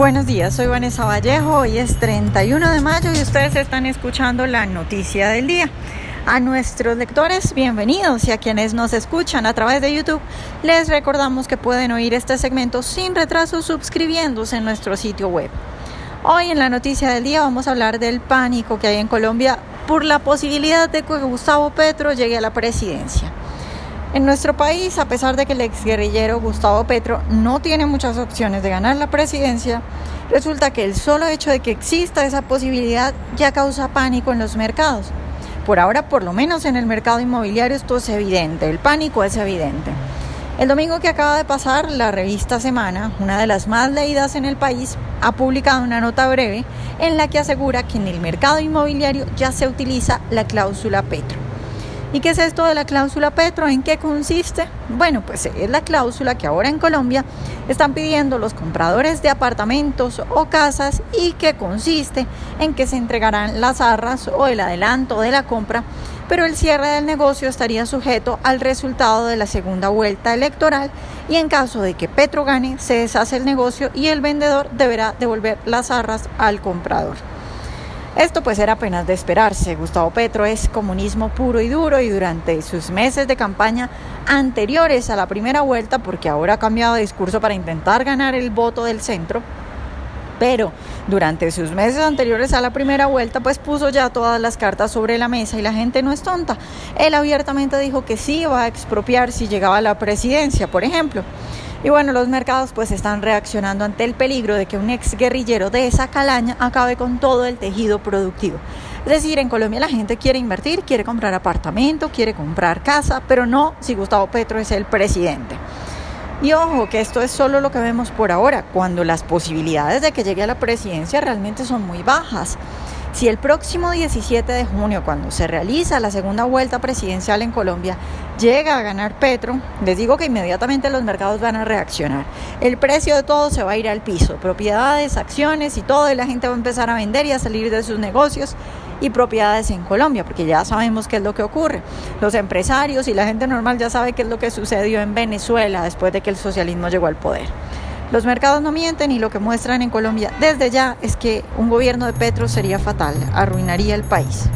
Buenos días, soy Vanessa Vallejo, hoy es 31 de mayo y ustedes están escuchando la noticia del día. A nuestros lectores, bienvenidos y a quienes nos escuchan a través de YouTube, les recordamos que pueden oír este segmento sin retraso suscribiéndose en nuestro sitio web. Hoy en la noticia del día vamos a hablar del pánico que hay en Colombia por la posibilidad de que Gustavo Petro llegue a la presidencia. En nuestro país, a pesar de que el exguerrillero Gustavo Petro no tiene muchas opciones de ganar la presidencia, resulta que el solo hecho de que exista esa posibilidad ya causa pánico en los mercados. Por ahora, por lo menos en el mercado inmobiliario, esto es evidente, el pánico es evidente. El domingo que acaba de pasar, la revista Semana, una de las más leídas en el país, ha publicado una nota breve en la que asegura que en el mercado inmobiliario ya se utiliza la cláusula Petro. ¿Y qué es esto de la cláusula Petro? ¿En qué consiste? Bueno, pues es la cláusula que ahora en Colombia están pidiendo los compradores de apartamentos o casas y que consiste en que se entregarán las arras o el adelanto de la compra, pero el cierre del negocio estaría sujeto al resultado de la segunda vuelta electoral y en caso de que Petro gane, se deshace el negocio y el vendedor deberá devolver las arras al comprador. Esto pues era apenas de esperarse. Gustavo Petro es comunismo puro y duro y durante sus meses de campaña anteriores a la primera vuelta, porque ahora ha cambiado de discurso para intentar ganar el voto del centro, pero durante sus meses anteriores a la primera vuelta, pues puso ya todas las cartas sobre la mesa y la gente no es tonta. Él abiertamente dijo que sí iba a expropiar si llegaba a la presidencia, por ejemplo. Y bueno, los mercados pues están reaccionando ante el peligro de que un ex guerrillero de esa calaña acabe con todo el tejido productivo. Es decir, en Colombia la gente quiere invertir, quiere comprar apartamento, quiere comprar casa, pero no si Gustavo Petro es el presidente. Y ojo, que esto es solo lo que vemos por ahora, cuando las posibilidades de que llegue a la presidencia realmente son muy bajas. Si el próximo 17 de junio, cuando se realiza la segunda vuelta presidencial en Colombia, llega a ganar Petro, les digo que inmediatamente los mercados van a reaccionar. El precio de todo se va a ir al piso, propiedades, acciones y todo, y la gente va a empezar a vender y a salir de sus negocios y propiedades en Colombia, porque ya sabemos qué es lo que ocurre. Los empresarios y la gente normal ya sabe qué es lo que sucedió en Venezuela después de que el socialismo llegó al poder. Los mercados no mienten y lo que muestran en Colombia desde ya es que un gobierno de Petro sería fatal, arruinaría el país.